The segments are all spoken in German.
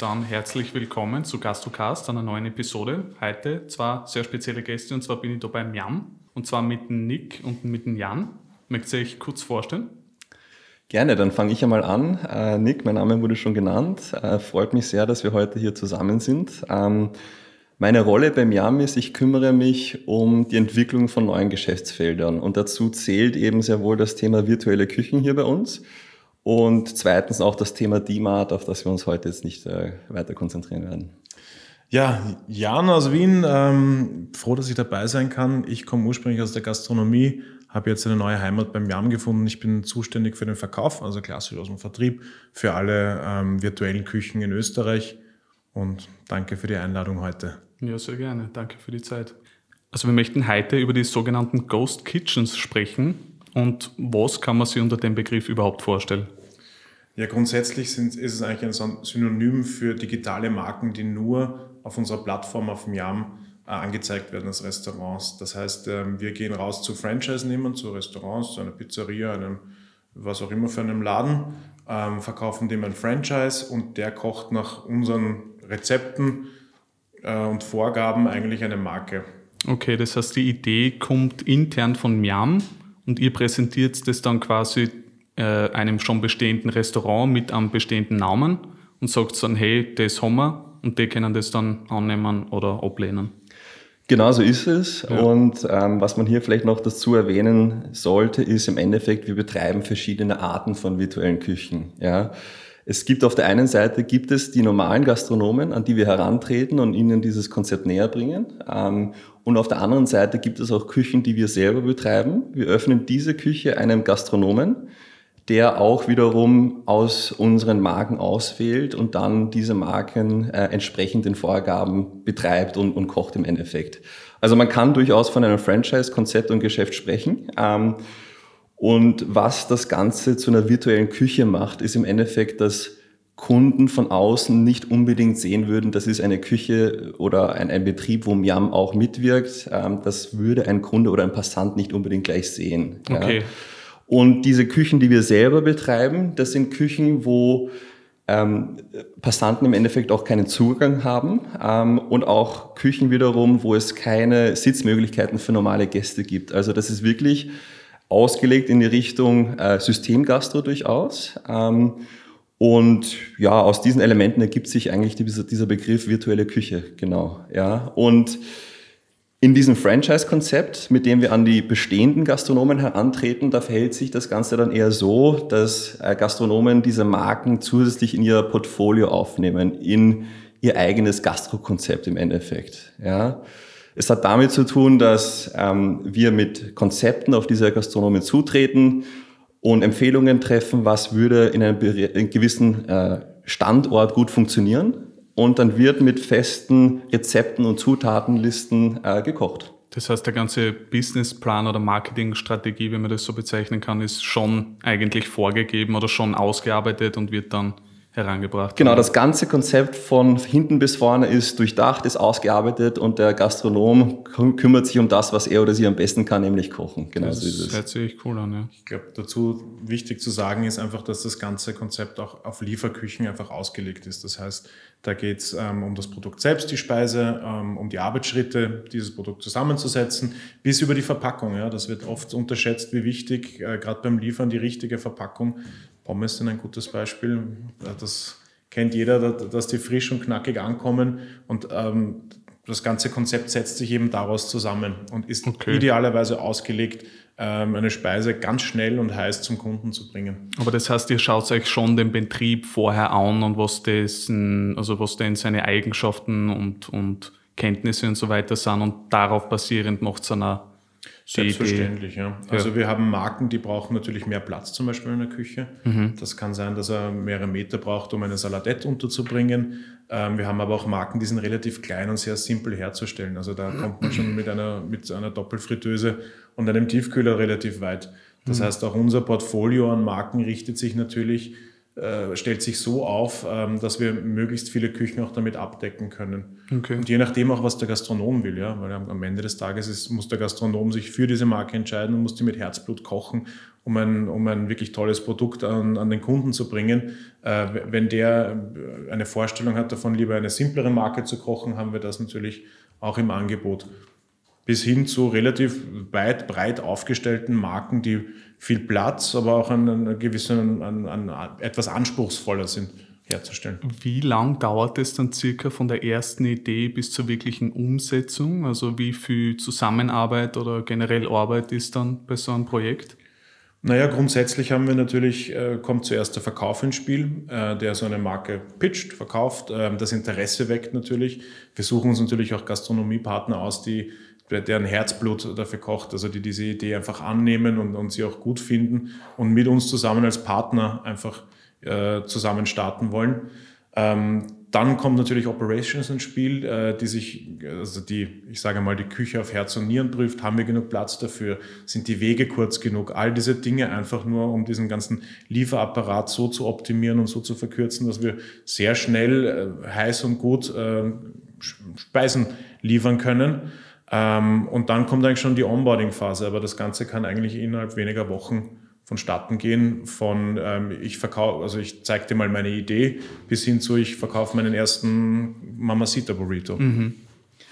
Dann herzlich willkommen zu GastroCast, einer neuen Episode. Heute zwei sehr spezielle Gäste und zwar bin ich da beim Jan und zwar mit dem Nick und mit dem Jan. Möchtet ihr euch kurz vorstellen? Gerne, dann fange ich einmal an. Äh, Nick, mein Name wurde schon genannt. Äh, freut mich sehr, dass wir heute hier zusammen sind. Ähm, meine Rolle beim YAM ist, ich kümmere mich um die Entwicklung von neuen Geschäftsfeldern und dazu zählt eben sehr wohl das Thema virtuelle Küchen hier bei uns. Und zweitens auch das Thema DMART, auf das wir uns heute jetzt nicht äh, weiter konzentrieren werden. Ja, Jan aus Wien, ähm, froh, dass ich dabei sein kann. Ich komme ursprünglich aus der Gastronomie, habe jetzt eine neue Heimat beim YAM gefunden. Ich bin zuständig für den Verkauf, also klassisch aus dem Vertrieb, für alle ähm, virtuellen Küchen in Österreich. Und danke für die Einladung heute. Ja, sehr gerne. Danke für die Zeit. Also wir möchten heute über die sogenannten Ghost Kitchens sprechen. Und was kann man sich unter dem Begriff überhaupt vorstellen? Ja, grundsätzlich sind, ist es eigentlich ein Synonym für digitale Marken, die nur auf unserer Plattform auf dem YAM äh, angezeigt werden als Restaurants. Das heißt, ähm, wir gehen raus zu Franchise-Nehmern, zu Restaurants, zu einer Pizzeria, einem was auch immer für einem Laden, ähm, verkaufen dem ein Franchise und der kocht nach unseren Rezepten äh, und Vorgaben eigentlich eine Marke. Okay, das heißt, die Idee kommt intern von Miam und ihr präsentiert das dann quasi äh, einem schon bestehenden Restaurant mit einem bestehenden Namen und sagt dann, hey, das haben wir und die können das dann annehmen oder ablehnen. Genau so ist es. Ja. Und ähm, was man hier vielleicht noch dazu erwähnen sollte, ist im Endeffekt, wir betreiben verschiedene Arten von virtuellen Küchen. Ja. Es gibt auf der einen Seite gibt es die normalen Gastronomen, an die wir herantreten und ihnen dieses Konzept näher bringen. Ähm, und auf der anderen Seite gibt es auch Küchen, die wir selber betreiben. Wir öffnen diese Küche einem Gastronomen, der auch wiederum aus unseren Marken auswählt und dann diese Marken äh, entsprechend den Vorgaben betreibt und, und kocht im Endeffekt. Also man kann durchaus von einem Franchise-Konzept und Geschäft sprechen. Ähm, und was das Ganze zu einer virtuellen Küche macht, ist im Endeffekt, dass Kunden von außen nicht unbedingt sehen würden, das ist eine Küche oder ein, ein Betrieb, wo Miam auch mitwirkt. Ähm, das würde ein Kunde oder ein Passant nicht unbedingt gleich sehen. Okay. Ja. Und diese Küchen, die wir selber betreiben, das sind Küchen, wo ähm, Passanten im Endeffekt auch keinen Zugang haben ähm, und auch Küchen wiederum, wo es keine Sitzmöglichkeiten für normale Gäste gibt. Also das ist wirklich ausgelegt in die Richtung äh, Systemgastro durchaus. Ähm, und ja, aus diesen Elementen ergibt sich eigentlich dieser, dieser Begriff virtuelle Küche, genau. Ja, und in diesem Franchise-Konzept, mit dem wir an die bestehenden Gastronomen herantreten, da verhält sich das Ganze dann eher so, dass äh, Gastronomen diese Marken zusätzlich in ihr Portfolio aufnehmen, in ihr eigenes Gastrokonzept im Endeffekt. Ja. Es hat damit zu tun, dass ähm, wir mit Konzepten auf diese Gastronomen zutreten und Empfehlungen treffen, was würde in einem, in einem gewissen äh, Standort gut funktionieren. Und dann wird mit festen Rezepten und Zutatenlisten äh, gekocht. Das heißt, der ganze Businessplan oder Marketingstrategie, wenn man das so bezeichnen kann, ist schon eigentlich vorgegeben oder schon ausgearbeitet und wird dann herangebracht. Genau, das ganze Konzept von hinten bis vorne ist durchdacht, ist ausgearbeitet und der Gastronom kümmert sich um das, was er oder sie am besten kann, nämlich kochen. Genau das so ist es. hört sich cool an, ja. Ich glaube, dazu wichtig zu sagen ist einfach, dass das ganze Konzept auch auf Lieferküchen einfach ausgelegt ist. Das heißt, da geht es ähm, um das Produkt selbst, die Speise, ähm, um die Arbeitsschritte, dieses Produkt zusammenzusetzen, bis über die Verpackung. Ja. Das wird oft unterschätzt, wie wichtig, äh, gerade beim Liefern, die richtige Verpackung Pommes sind ein gutes Beispiel. Das kennt jeder, dass die frisch und knackig ankommen und ähm, das ganze Konzept setzt sich eben daraus zusammen und ist okay. idealerweise ausgelegt, ähm, eine Speise ganz schnell und heiß zum Kunden zu bringen. Aber das heißt, ihr schaut euch schon den Betrieb vorher an und was dessen, also was denn seine Eigenschaften und, und Kenntnisse und so weiter sind und darauf basierend macht es eine Selbstverständlich, ja. Also ja. wir haben Marken, die brauchen natürlich mehr Platz zum Beispiel in der Küche. Mhm. Das kann sein, dass er mehrere Meter braucht, um eine Saladette unterzubringen. Ähm, wir haben aber auch Marken, die sind relativ klein und sehr simpel herzustellen. Also da kommt man schon mit einer, mit einer Doppelfritteuse und einem Tiefkühler relativ weit. Das mhm. heißt, auch unser Portfolio an Marken richtet sich natürlich äh, stellt sich so auf, ähm, dass wir möglichst viele Küchen auch damit abdecken können. Okay. Und je nachdem auch, was der Gastronom will, ja, weil am Ende des Tages ist, muss der Gastronom sich für diese Marke entscheiden und muss die mit Herzblut kochen, um ein, um ein wirklich tolles Produkt an, an den Kunden zu bringen. Äh, wenn der eine Vorstellung hat davon, lieber eine simplere Marke zu kochen, haben wir das natürlich auch im Angebot. Bis hin zu relativ weit, breit aufgestellten Marken, die viel Platz, aber auch an gewissen, an, an, etwas anspruchsvoller sind herzustellen. Wie lang dauert es dann circa von der ersten Idee bis zur wirklichen Umsetzung? Also wie viel Zusammenarbeit oder generell Arbeit ist dann bei so einem Projekt? Naja, grundsätzlich haben wir natürlich, äh, kommt zuerst der Verkauf ins Spiel, äh, der so eine Marke pitcht, verkauft, äh, das Interesse weckt natürlich. Wir suchen uns natürlich auch Gastronomiepartner aus, die deren Herzblut dafür kocht, also die diese Idee einfach annehmen und, und sie auch gut finden und mit uns zusammen als Partner einfach äh, zusammen starten wollen. Ähm, dann kommt natürlich Operations ins Spiel, äh, die sich, also die, ich sage mal, die Küche auf Herz und Nieren prüft. Haben wir genug Platz dafür? Sind die Wege kurz genug? All diese Dinge einfach nur, um diesen ganzen Lieferapparat so zu optimieren und so zu verkürzen, dass wir sehr schnell äh, heiß und gut äh, Speisen liefern können. Ähm, und dann kommt eigentlich schon die Onboarding-Phase, aber das Ganze kann eigentlich innerhalb weniger Wochen vonstatten gehen. Von ähm, ich verkaufe, also ich zeige dir mal meine Idee, bis hin zu ich verkaufe meinen ersten Mamacita Burrito. Mhm.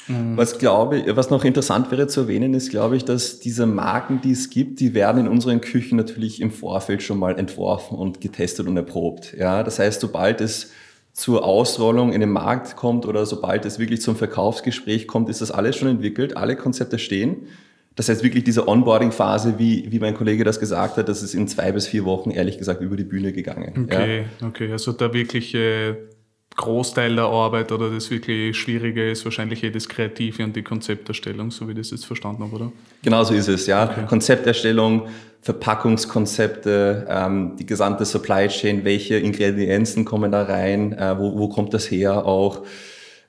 Mhm. Was glaube ich, was noch interessant wäre zu erwähnen, ist, glaube ich, dass diese Marken, die es gibt, die werden in unseren Küchen natürlich im Vorfeld schon mal entworfen und getestet und erprobt. Ja, das heißt, sobald es zur Ausrollung in den Markt kommt oder sobald es wirklich zum Verkaufsgespräch kommt, ist das alles schon entwickelt, alle Konzepte stehen. Das heißt wirklich diese Onboarding-Phase, wie, wie mein Kollege das gesagt hat, das ist in zwei bis vier Wochen ehrlich gesagt über die Bühne gegangen. Okay, ja. okay. Also der wirkliche Großteil der Arbeit oder das wirklich Schwierige ist wahrscheinlich eh das Kreative und die Konzepterstellung, so wie ich das jetzt verstanden habe, oder? Genau so ist es, ja. Okay. Konzepterstellung, Verpackungskonzepte, ähm, die gesamte Supply Chain, welche Ingredienzen kommen da rein, äh, wo, wo kommt das her auch.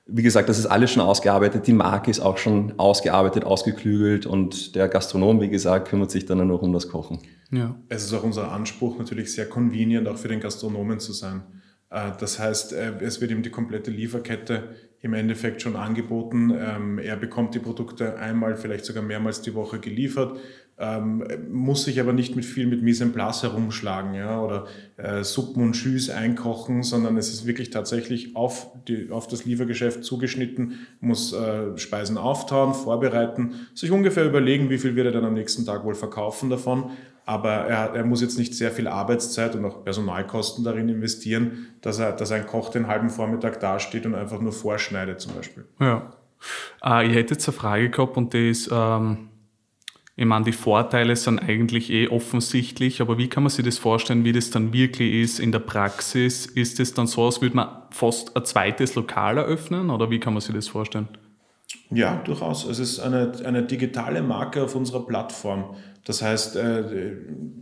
Wie gesagt, das ist alles schon ausgearbeitet, die Marke ist auch schon ausgearbeitet, ausgeklügelt und der Gastronom, wie gesagt, kümmert sich dann nur noch um das Kochen. Ja. Es ist auch unser Anspruch, natürlich sehr convenient auch für den Gastronomen zu sein. Äh, das heißt, äh, es wird ihm die komplette Lieferkette im Endeffekt schon angeboten. Ähm, er bekommt die Produkte einmal, vielleicht sogar mehrmals die Woche geliefert ähm, muss sich aber nicht mit viel mit Mise en place herumschlagen ja, oder äh, Suppen und Schüs einkochen, sondern es ist wirklich tatsächlich auf, die, auf das Liefergeschäft zugeschnitten, muss äh, Speisen auftauen, vorbereiten, sich ungefähr überlegen, wie viel wird er dann am nächsten Tag wohl verkaufen davon. Aber er, er muss jetzt nicht sehr viel Arbeitszeit und auch Personalkosten darin investieren, dass, er, dass ein Koch den halben Vormittag dasteht und einfach nur vorschneidet zum Beispiel. Ja. Äh, ich hätte jetzt eine Frage gehabt und die ist, ähm ich meine, die Vorteile sind eigentlich eh offensichtlich, aber wie kann man sich das vorstellen, wie das dann wirklich ist in der Praxis? Ist es dann so, als würde man fast ein zweites Lokal eröffnen oder wie kann man sich das vorstellen? Ja, durchaus. Es ist eine, eine digitale Marke auf unserer Plattform. Das heißt, äh,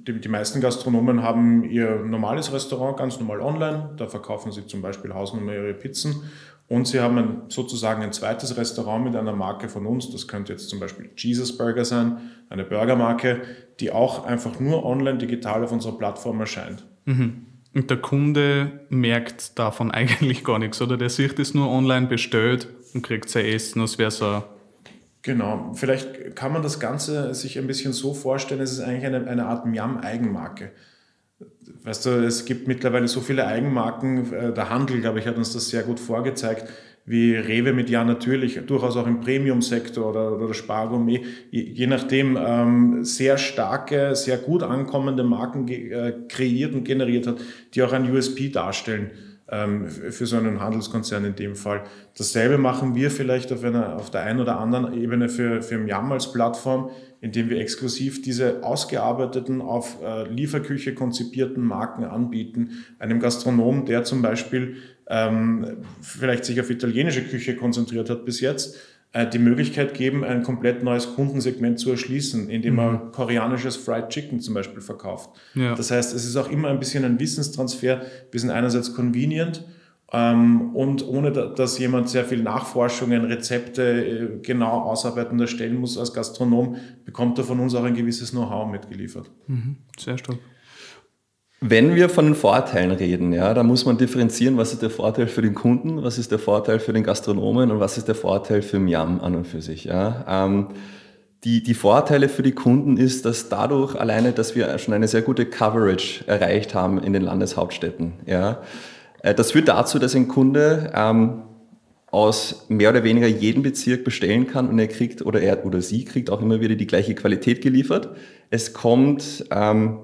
die, die meisten Gastronomen haben ihr normales Restaurant ganz normal online. Da verkaufen sie zum Beispiel Hausnummer ihre Pizzen und sie haben ein, sozusagen ein zweites Restaurant mit einer Marke von uns. Das könnte jetzt zum Beispiel Jesus Burger sein, eine Burgermarke, die auch einfach nur online digital auf unserer Plattform erscheint. Mhm. Und der Kunde merkt davon eigentlich gar nichts, oder? Der sieht es nur online bestellt und kriegt sein Essen, als wäre so. Genau, vielleicht kann man das Ganze sich ein bisschen so vorstellen, es ist eigentlich eine, eine Art Miam-Eigenmarke. Weißt du, es gibt mittlerweile so viele Eigenmarken. Äh, der Handel, glaube ich, hat uns das sehr gut vorgezeigt, wie Rewe mit Ja natürlich, durchaus auch im Premium-Sektor oder, oder Spargourmet, je nachdem ähm, sehr starke, sehr gut ankommende Marken äh, kreiert und generiert hat, die auch ein USP darstellen ähm, für so einen Handelskonzern in dem Fall. Dasselbe machen wir vielleicht auf, einer, auf der einen oder anderen Ebene für, für Miam als Plattform indem wir exklusiv diese ausgearbeiteten, auf äh, Lieferküche konzipierten Marken anbieten. Einem Gastronom, der zum Beispiel ähm, vielleicht sich auf italienische Küche konzentriert hat bis jetzt, äh, die Möglichkeit geben, ein komplett neues Kundensegment zu erschließen, indem mhm. er koreanisches Fried Chicken zum Beispiel verkauft. Ja. Das heißt, es ist auch immer ein bisschen ein Wissenstransfer. Wir sind einerseits convenient, und ohne dass jemand sehr viel Nachforschungen, Rezepte äh, genau ausarbeiten erstellen muss als Gastronom, bekommt er von uns auch ein gewisses Know-how mitgeliefert. Mhm, sehr stark. Wenn wir von den Vorteilen reden, ja, da muss man differenzieren, was ist der Vorteil für den Kunden, was ist der Vorteil für den Gastronomen und was ist der Vorteil für Miam an und für sich. Ja. Ähm, die, die Vorteile für die Kunden ist, dass dadurch alleine, dass wir schon eine sehr gute Coverage erreicht haben in den Landeshauptstädten. Ja. Äh, das führt dazu, dass ein Kunde ähm, aus mehr oder weniger jedem Bezirk bestellen kann und er kriegt oder er oder sie kriegt auch immer wieder die gleiche Qualität geliefert. Es kommt ähm,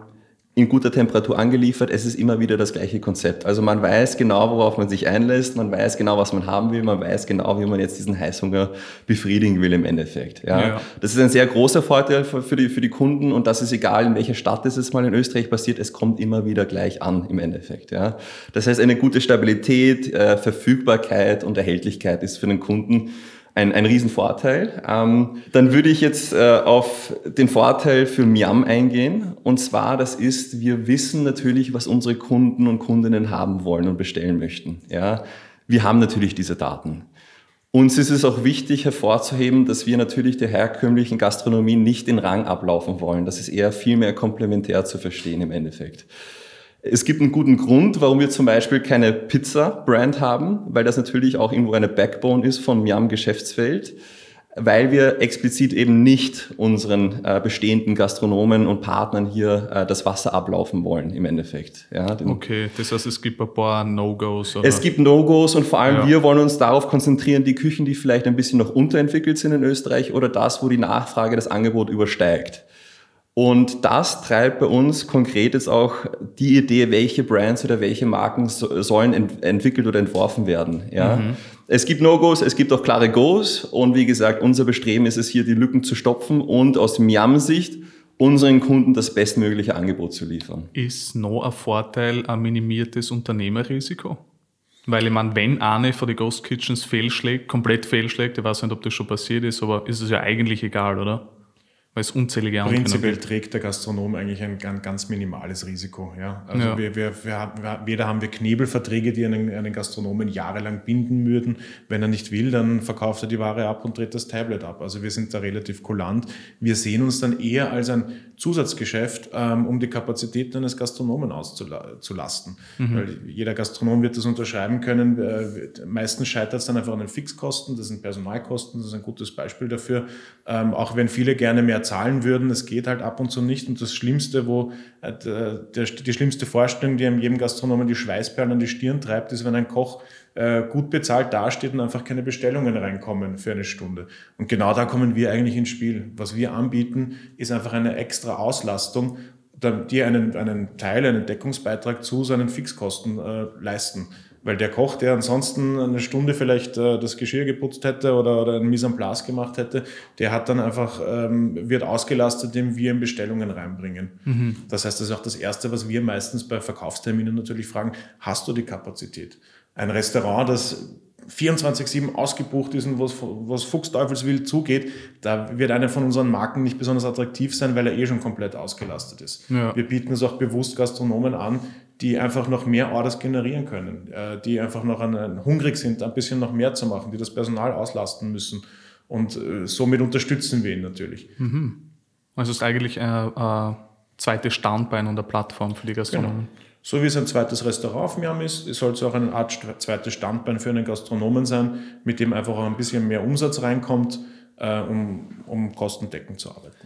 in guter Temperatur angeliefert. Es ist immer wieder das gleiche Konzept. Also man weiß genau, worauf man sich einlässt, man weiß genau, was man haben will, man weiß genau, wie man jetzt diesen Heißhunger befriedigen will im Endeffekt. Ja. ja. Das ist ein sehr großer Vorteil für die, für die Kunden und das ist egal, in welcher Stadt es mal in Österreich passiert, es kommt immer wieder gleich an im Endeffekt. Ja. Das heißt, eine gute Stabilität, äh, Verfügbarkeit und Erhältlichkeit ist für den Kunden ein, ein Riesenvorteil. Ähm, dann würde ich jetzt äh, auf den Vorteil für Miam eingehen. Und zwar, das ist, wir wissen natürlich, was unsere Kunden und Kundinnen haben wollen und bestellen möchten. Ja, wir haben natürlich diese Daten. Uns ist es auch wichtig hervorzuheben, dass wir natürlich der herkömmlichen Gastronomie nicht den Rang ablaufen wollen. Das ist eher viel mehr komplementär zu verstehen im Endeffekt. Es gibt einen guten Grund, warum wir zum Beispiel keine Pizza-Brand haben, weil das natürlich auch irgendwo eine Backbone ist vom Miam-Geschäftsfeld, weil wir explizit eben nicht unseren äh, bestehenden Gastronomen und Partnern hier äh, das Wasser ablaufen wollen im Endeffekt. Ja, okay, das heißt, es gibt ein paar No-Gos. Es gibt No-Gos und vor allem ja. wir wollen uns darauf konzentrieren, die Küchen, die vielleicht ein bisschen noch unterentwickelt sind in Österreich oder das, wo die Nachfrage das Angebot übersteigt. Und das treibt bei uns konkret jetzt auch die Idee, welche Brands oder welche Marken so, sollen ent entwickelt oder entworfen werden. Ja? Mhm. Es gibt No-Gos, es gibt auch klare Goes. Und wie gesagt, unser Bestreben ist es hier, die Lücken zu stopfen und aus Miam-Sicht unseren Kunden das bestmögliche Angebot zu liefern. Ist noch ein Vorteil ein minimiertes Unternehmerrisiko? Weil ich meine, wenn eine von den Ghost Kitchens fehlschlägt, komplett fehlschlägt, ich weiß nicht, ob das schon passiert ist, aber ist es ja eigentlich egal, oder? Weil es unzählige Anwendungen Prinzipiell trägt der Gastronom eigentlich ein, ganz minimales Risiko. Ja? Also ja. Wir, wir, wir weder haben wir Knebelverträge, die einen, einen Gastronomen jahrelang binden würden. Wenn er nicht will, dann verkauft er die Ware ab und dreht das Tablet ab. Also wir sind da relativ kulant. Wir sehen uns dann eher als ein Zusatzgeschäft, ähm, um die Kapazitäten eines Gastronomen auszulasten. Mhm. Weil jeder Gastronom wird das unterschreiben können. Äh, meistens scheitert es dann einfach an den Fixkosten, das sind Personalkosten, das ist ein gutes Beispiel dafür. Ähm, auch wenn viele gerne mehr zahlen würden, es geht halt ab und zu nicht. Und das Schlimmste, wo äh, der, die schlimmste Vorstellung, die einem jedem Gastronomen die Schweißperlen an die Stirn treibt, ist, wenn ein Koch äh, gut bezahlt dasteht und einfach keine Bestellungen reinkommen für eine Stunde. Und genau da kommen wir eigentlich ins Spiel. Was wir anbieten, ist einfach eine extra Auslastung, die einen, einen Teil, einen Deckungsbeitrag zu seinen Fixkosten äh, leisten. Weil der Koch, der ansonsten eine Stunde vielleicht äh, das Geschirr geputzt hätte oder, oder ein Mise en place gemacht hätte, der hat dann einfach, ähm, wird ausgelastet, indem wir ihm Bestellungen reinbringen. Mhm. Das heißt, das ist auch das Erste, was wir meistens bei Verkaufsterminen natürlich fragen, hast du die Kapazität? Ein Restaurant, das 24-7 ausgebucht ist und was, was Fuchsteufelswild zugeht, da wird einer von unseren Marken nicht besonders attraktiv sein, weil er eh schon komplett ausgelastet ist. Ja. Wir bieten es auch bewusst Gastronomen an, die einfach noch mehr Orders generieren können, äh, die einfach noch an, hungrig sind, ein bisschen noch mehr zu machen, die das Personal auslasten müssen. Und äh, somit unterstützen wir ihn natürlich. Mhm. Also es ist eigentlich ein, ein zweites Standbein und eine Plattform für die Gastronomen. Genau. So wie es ein zweites Restaurant auf Miam ist, soll es auch eine Art zweites Standbein für einen Gastronomen sein, mit dem einfach auch ein bisschen mehr Umsatz reinkommt, äh, um, um kostendeckend zu arbeiten.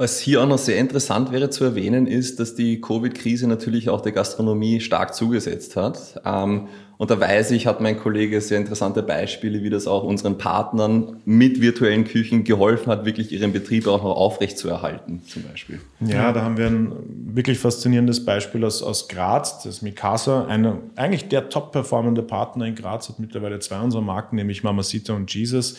Was hier auch noch sehr interessant wäre zu erwähnen, ist, dass die Covid-Krise natürlich auch der Gastronomie stark zugesetzt hat. Ähm, und da weiß ich, hat mein Kollege sehr interessante Beispiele, wie das auch unseren Partnern mit virtuellen Küchen geholfen hat, wirklich ihren Betrieb auch noch aufrecht zu erhalten, zum Beispiel. Ja, da haben wir ein wirklich faszinierendes Beispiel aus, aus Graz, das Mikasa, eine, eigentlich der top performende Partner in Graz, hat mittlerweile zwei unserer Marken, nämlich Mamacita und Jesus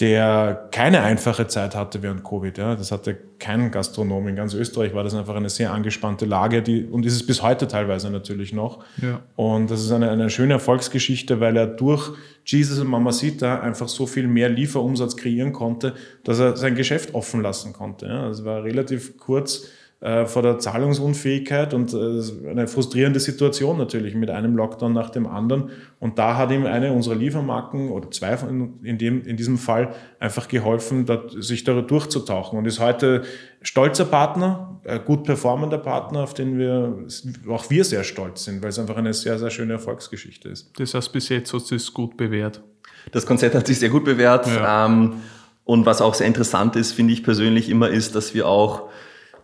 der keine einfache Zeit hatte während Covid. Ja. Das hatte kein Gastronom. In ganz Österreich war das einfach eine sehr angespannte Lage die, und ist es bis heute teilweise natürlich noch. Ja. Und das ist eine, eine schöne Erfolgsgeschichte, weil er durch Jesus und Mamacita einfach so viel mehr Lieferumsatz kreieren konnte, dass er sein Geschäft offen lassen konnte. Ja. Das war relativ kurz äh, vor der Zahlungsunfähigkeit und äh, eine frustrierende Situation natürlich mit einem Lockdown nach dem anderen. Und da hat ihm eine unserer Liefermarken oder zwei von, in, dem, in diesem Fall einfach geholfen, sich da durchzutauchen und ist heute stolzer Partner, gut performender Partner, auf den wir, auch wir sehr stolz sind, weil es einfach eine sehr, sehr schöne Erfolgsgeschichte ist. Das heißt, bis jetzt hat es gut bewährt. Das Konzept hat sich sehr gut bewährt. Ja. Ähm, und was auch sehr interessant ist, finde ich persönlich immer, ist, dass wir auch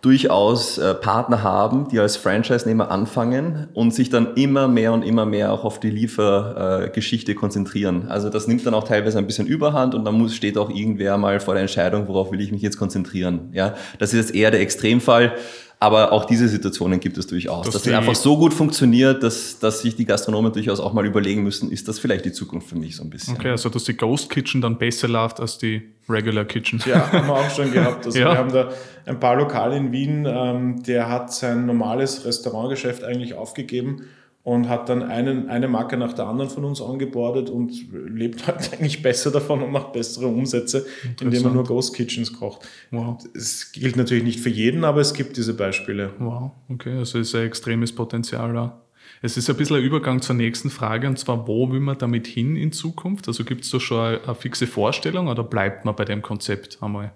durchaus äh, Partner haben, die als Franchise-Nehmer anfangen und sich dann immer mehr und immer mehr auch auf die Liefergeschichte äh, konzentrieren. Also das nimmt dann auch teilweise ein bisschen Überhand und dann muss, steht auch irgendwer mal vor der Entscheidung, worauf will ich mich jetzt konzentrieren. Ja, das ist jetzt eher der Extremfall. Aber auch diese Situationen gibt es durchaus. Das dass es einfach so gut funktioniert, dass, dass sich die Gastronomen durchaus auch mal überlegen müssen, ist das vielleicht die Zukunft für mich so ein bisschen. Okay, also dass die Ghost Kitchen dann besser läuft als die Regular Kitchen. Ja, haben wir auch schon gehabt. Also ja. wir haben da ein paar Lokale in Wien, ähm, der hat sein normales Restaurantgeschäft eigentlich aufgegeben und hat dann einen, eine Marke nach der anderen von uns angebordet und lebt halt eigentlich besser davon und macht bessere Umsätze, indem er nur Ghost Kitchens kocht. Wow. Es gilt natürlich nicht für jeden, aber es gibt diese Beispiele. Wow, okay, also ist ein extremes Potenzial da. Es ist ein bisschen ein Übergang zur nächsten Frage, und zwar, wo will man damit hin in Zukunft? Also gibt es da schon eine, eine fixe Vorstellung oder bleibt man bei dem Konzept einmal?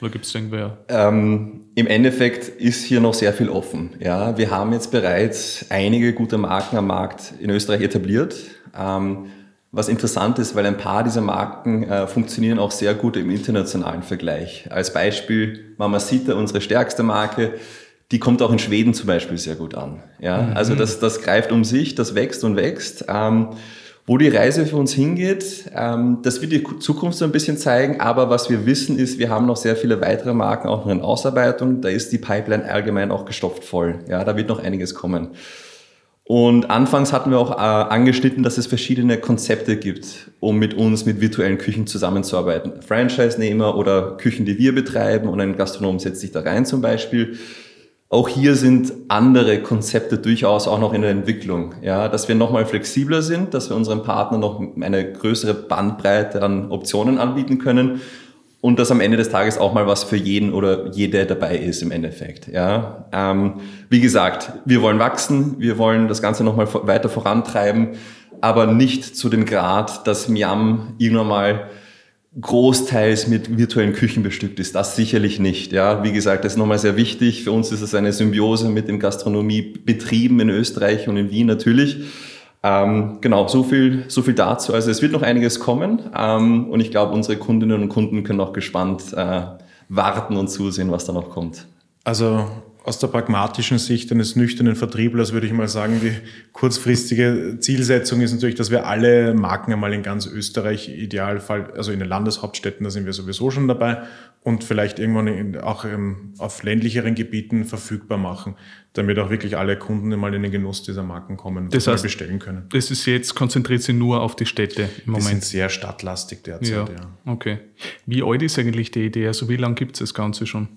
Oder gibt es irgendwer? Ähm, Im Endeffekt ist hier noch sehr viel offen. Ja, wir haben jetzt bereits einige gute Marken am Markt in Österreich etabliert. Ähm, was interessant ist, weil ein paar dieser Marken äh, funktionieren auch sehr gut im internationalen Vergleich. Als Beispiel Mamacita, unsere stärkste Marke, die kommt auch in Schweden zum Beispiel sehr gut an. Ja, mhm. also das, das greift um sich, das wächst und wächst. Ähm, wo die Reise für uns hingeht, ähm, das wird die Zukunft so ein bisschen zeigen, aber was wir wissen ist, wir haben noch sehr viele weitere Marken auch noch in Ausarbeitung. Da ist die Pipeline allgemein auch gestopft voll. Ja, da wird noch einiges kommen. Und anfangs hatten wir auch äh, angeschnitten, dass es verschiedene Konzepte gibt, um mit uns mit virtuellen Küchen zusammenzuarbeiten. Franchise-Nehmer oder Küchen, die wir betreiben und ein Gastronom setzt sich da rein zum Beispiel. Auch hier sind andere Konzepte durchaus auch noch in der Entwicklung, ja, dass wir nochmal flexibler sind, dass wir unseren Partnern noch eine größere Bandbreite an Optionen anbieten können und dass am Ende des Tages auch mal was für jeden oder jede dabei ist im Endeffekt. Ja, ähm, wie gesagt, wir wollen wachsen, wir wollen das Ganze nochmal weiter vorantreiben, aber nicht zu dem Grad, dass Miam irgendwann mal großteils mit virtuellen Küchen bestückt ist. Das sicherlich nicht. Ja, wie gesagt, das ist nochmal sehr wichtig. Für uns ist es eine Symbiose mit dem Gastronomiebetrieben in Österreich und in Wien natürlich. Ähm, genau, so viel, so viel dazu. Also es wird noch einiges kommen ähm, und ich glaube, unsere Kundinnen und Kunden können auch gespannt äh, warten und zusehen, was da noch kommt. Also aus der pragmatischen Sicht eines nüchternen Vertrieblers würde ich mal sagen, die kurzfristige Zielsetzung ist natürlich, dass wir alle Marken einmal in ganz Österreich, Idealfall, also in den Landeshauptstädten, da sind wir sowieso schon dabei, und vielleicht irgendwann in, auch ähm, auf ländlicheren Gebieten verfügbar machen, damit auch wirklich alle Kunden einmal in den Genuss dieser Marken kommen und das heißt, bestellen können. Das ist jetzt, konzentriert sich nur auf die Städte im Moment. Die sind sehr stadtlastig derzeit, ja. ja. Okay. Wie alt ist eigentlich die Idee? Also wie lange gibt es das Ganze schon?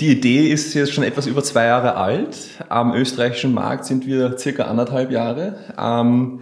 Die Idee ist jetzt schon etwas über zwei Jahre alt. Am österreichischen Markt sind wir circa anderthalb Jahre. Ähm,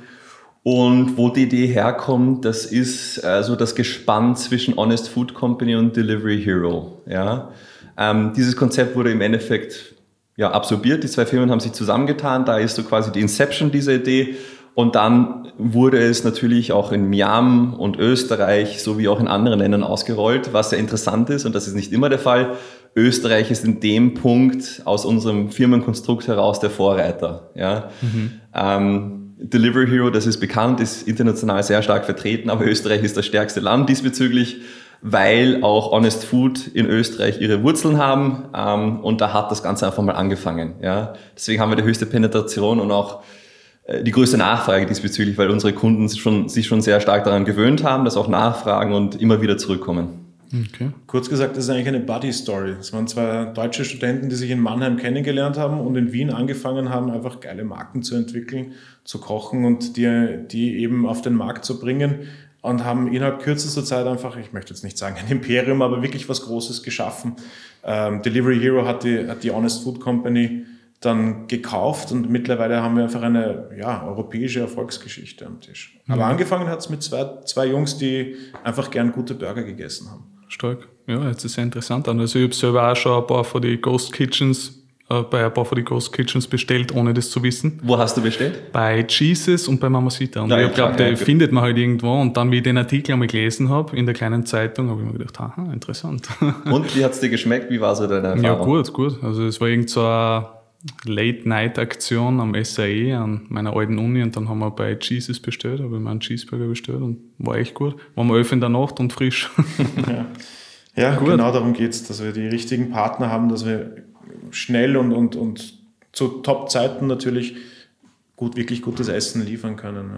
und wo die Idee herkommt, das ist also das Gespann zwischen Honest Food Company und Delivery Hero. Ja? Ähm, dieses Konzept wurde im Endeffekt ja, absorbiert. Die zwei Firmen haben sich zusammengetan. Da ist so quasi die Inception dieser Idee. Und dann wurde es natürlich auch in Miam und Österreich sowie auch in anderen Ländern ausgerollt, was sehr interessant ist und das ist nicht immer der Fall. Österreich ist in dem Punkt aus unserem Firmenkonstrukt heraus der Vorreiter. Ja. Mhm. Ähm, Delivery Hero, das ist bekannt, ist international sehr stark vertreten, aber Österreich ist das stärkste Land diesbezüglich, weil auch Honest Food in Österreich ihre Wurzeln haben ähm, und da hat das Ganze einfach mal angefangen. Ja. Deswegen haben wir die höchste Penetration und auch äh, die größte Nachfrage diesbezüglich, weil unsere Kunden schon, sich schon sehr stark daran gewöhnt haben, dass auch nachfragen und immer wieder zurückkommen. Okay. Kurz gesagt, das ist eigentlich eine Buddy-Story. Es waren zwei deutsche Studenten, die sich in Mannheim kennengelernt haben und in Wien angefangen haben, einfach geile Marken zu entwickeln, zu kochen und die, die eben auf den Markt zu bringen und haben innerhalb kürzester Zeit einfach, ich möchte jetzt nicht sagen ein Imperium, aber wirklich was Großes geschaffen. Ähm, Delivery Hero hat die, hat die Honest Food Company dann gekauft und mittlerweile haben wir einfach eine ja, europäische Erfolgsgeschichte am Tisch. Aber mhm. angefangen hat es mit zwei, zwei Jungs, die einfach gern gute Burger gegessen haben. Stark. Ja, jetzt ist sehr interessant an. Also ich habe selber auch schon ein paar von den Ghost Kitchens äh, bei ein paar von den Ghost Kitchens bestellt, ohne das zu wissen. Wo hast du bestellt? Bei Jesus und bei Mamacita. Und Ja, ich ja, glaube, ja, findet man halt irgendwo. Und dann, wie ich den Artikel einmal gelesen habe, in der kleinen Zeitung, habe ich mir gedacht, haha, interessant. Und wie hat's dir geschmeckt? Wie war so deine Erfahrung? ja, gut, gut. Also es war irgend so eine Late-Night-Aktion am SAE an meiner alten Uni und dann haben wir bei Jesus bestellt, habe ich mir einen Cheeseburger bestellt und war echt gut. War um 11 in der Nacht und frisch. Ja, Gut. genau darum geht es, dass wir die richtigen Partner haben, dass wir schnell und, und, und zu Top-Zeiten natürlich gut, wirklich gutes Essen liefern können.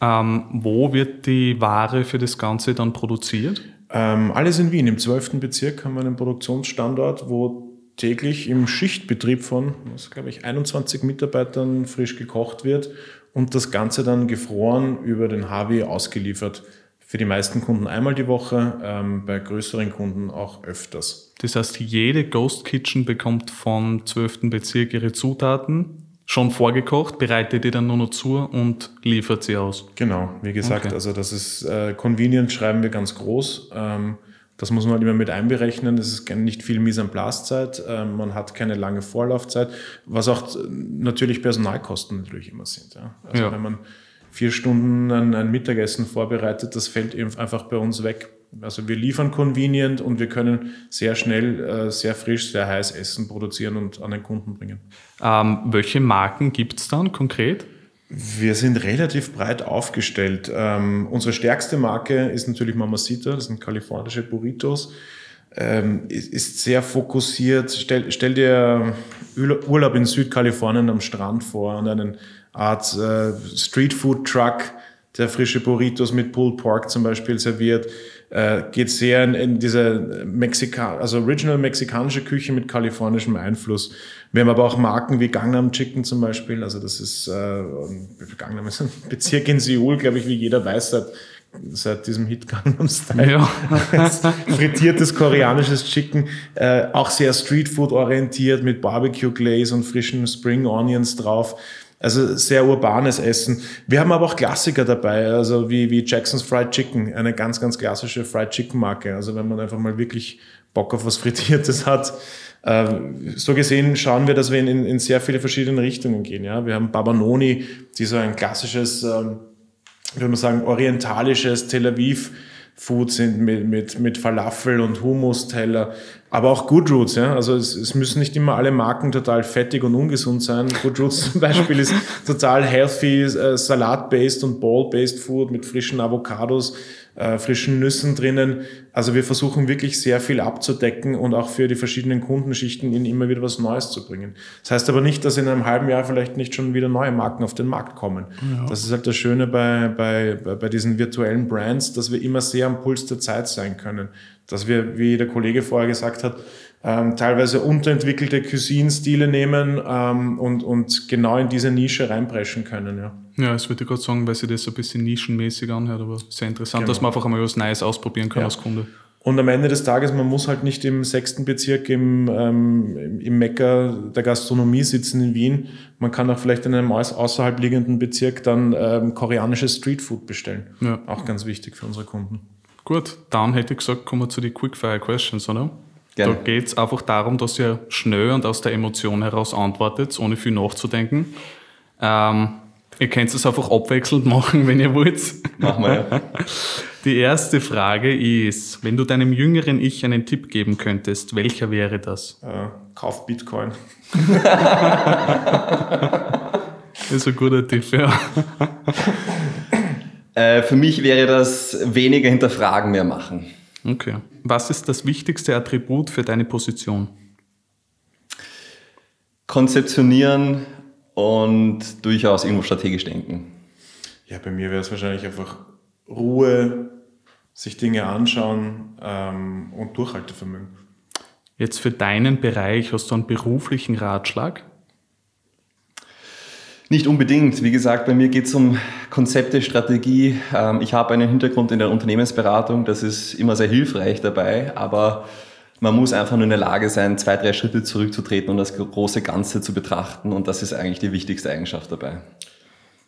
Ja. ähm, wo wird die Ware für das Ganze dann produziert? Ähm, alles in Wien. Im 12. Bezirk haben wir einen Produktionsstandort, wo täglich im Schichtbetrieb von, was glaube ich, 21 Mitarbeitern frisch gekocht wird und das Ganze dann gefroren über den HW ausgeliefert. Für die meisten Kunden einmal die Woche, ähm, bei größeren Kunden auch öfters. Das heißt, jede Ghost Kitchen bekommt vom 12. Bezirk ihre Zutaten schon vorgekocht, bereitet die dann nur noch zu und liefert sie aus. Genau, wie gesagt, Okay. also das ist äh, convenient, schreiben wir ganz groß. Ähm, das muss man halt immer mit einberechnen. Es ist nicht viel Mise en place Zeit. Ähm, man hat keine lange Vorlaufzeit, was auch äh, natürlich Personalkosten natürlich immer sind. Ja. Also Ja. wenn man vier Stunden ein, ein Mittagessen vorbereitet, das fällt eben einfach bei uns weg. Also wir liefern convenient und wir können sehr schnell, äh, sehr frisch, sehr heiß Essen produzieren und an den Kunden bringen. Ähm, welche Marken gibt es dann konkret? Wir sind relativ breit aufgestellt. Ähm, unsere stärkste Marke ist natürlich Mamacita, das sind kalifornische Burritos. Ähm, ist, sehr fokussiert. Stell, stell dir Ur- Urlaub in Südkalifornien am Strand vor und einen Art äh, Streetfood-Truck, der frische Burritos mit Pulled Pork zum Beispiel serviert. Äh, geht sehr in, in diese Mexika also original mexikanische Küche mit kalifornischem Einfluss. Wir haben aber auch Marken wie Gangnam Chicken zum Beispiel. Also das ist äh, Gangnam ist ein Bezirk in Seoul, glaube ich, wie jeder weiß seit, seit diesem Hit Gangnam Style. Ja. Frittiertes koreanisches Chicken, äh, auch sehr Streetfood orientiert mit Barbecue Glaze und frischen Spring Onions drauf. Also sehr urbanes Essen. Wir haben aber auch Klassiker dabei, also wie, wie Jackson's Fried Chicken, eine ganz, ganz klassische Fried Chicken Marke. Also wenn man einfach mal wirklich Bock auf was Frittiertes hat. Ähm, so gesehen schauen wir, dass wir in, in, sehr viele verschiedene Richtungen gehen. Ja? Wir haben Babanoni, die so ein klassisches, ähm, würde man sagen, orientalisches Tel Aviv Food sind mit, mit, mit Falafel und Hummus-Teller, aber auch Good Roots. Ja? Also es, es müssen nicht immer alle Marken total fettig und ungesund sein. Good Roots zum Beispiel ist total healthy, äh, Salat-based und Ball-based Food mit frischen Avocados, äh, frischen Nüssen drinnen. Also wir versuchen wirklich sehr viel abzudecken und auch für die verschiedenen Kundenschichten ihnen immer wieder was Neues zu bringen. Das heißt aber nicht, dass in einem halben Jahr vielleicht nicht schon wieder neue Marken auf den Markt kommen. Das ist halt das Schöne bei, bei, bei bei diesen virtuellen Brands, dass wir immer sehr am Puls der Zeit sein können. Dass wir, wie der Kollege vorher gesagt hat, ähm, teilweise unterentwickelte Cuisine-Stile nehmen ähm, und, und genau in diese Nische reinpreschen können. Ja. Ja, das würde ich gerade sagen, weil sich das so ein bisschen nischenmäßig anhört, aber sehr interessant, Genau. dass man einfach einmal was Neues ausprobieren kann Ja. als Kunde. Und am Ende des Tages, man muss halt nicht im sechsten Bezirk im, ähm, im- Mekka der Gastronomie sitzen in Wien. Man kann auch vielleicht in einem außerhalb liegenden Bezirk dann ähm, koreanisches Streetfood bestellen. Ja. Auch ganz wichtig für unsere Kunden. Gut, dann hätte ich gesagt, kommen wir zu den Quickfire Questions, oder? Gerne. Da geht es einfach darum, dass ihr schnell und aus der Emotion heraus antwortet, ohne viel nachzudenken. Ähm, ihr könnt es einfach abwechselnd machen, wenn ihr wollt. Machen wir ja. Die erste Frage ist, wenn du deinem jüngeren Ich einen Tipp geben könntest, welcher wäre das? Äh, kauft Bitcoin. Das ist ein guter Tipp, ja. Äh, für mich wäre das weniger hinterfragen, mehr machen. Okay. Was ist das wichtigste Attribut für deine Position? Konzeptionieren und durchaus irgendwo strategisch denken. Ja, bei mir wäre es wahrscheinlich einfach Ruhe, sich Dinge anschauen ähm, und Durchhaltevermögen. Jetzt für deinen Bereich hast du einen beruflichen Ratschlag? Nicht unbedingt. Wie gesagt, bei mir geht es um Konzepte, Strategie. Ähm, Ich habe einen Hintergrund in der Unternehmensberatung. Das ist immer sehr hilfreich dabei. Aber man muss einfach nur in der Lage sein, zwei, drei Schritte zurückzutreten und das große Ganze zu betrachten. Und das ist eigentlich die wichtigste Eigenschaft dabei.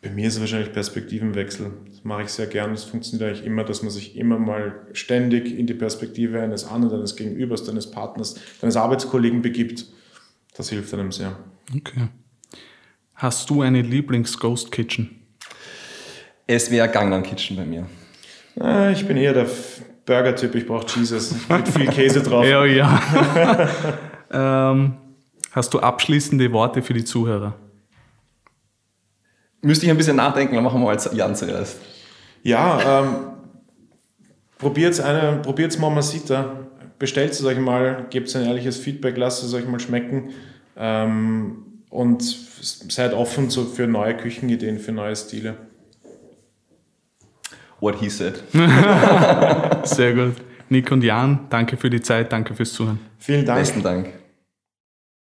Bei mir ist es wahrscheinlich Perspektivenwechsel. Das mache ich sehr gern. Es funktioniert eigentlich immer, dass man sich immer mal ständig in die Perspektive eines anderen, eines Gegenübers, deines Partners, deines Arbeitskollegen begibt. Das hilft einem sehr. Okay. Hast du eine Lieblings-Ghost Kitchen? Es wäre Gangnam Kitchen bei mir. Ah, ich bin eher der Burger-Typ. Ich brauche Cheeses mit viel Käse drauf. Ja, ja. ähm, hast du abschließende Worte für die Zuhörer? Müsste ich ein bisschen nachdenken, dann machen wir mal Jan zuerst. Ja, ähm, probiert eine, probiert's Mamacita. Bestellt es euch mal, gebt ein ehrliches Feedback, lasst es euch mal schmecken. Ähm, und seid offen so für neue Küchenideen, für neue Stile. What he said. Sehr gut. Nick und Jan, danke für die Zeit, danke fürs Zuhören. Vielen Dank. Besten Dank.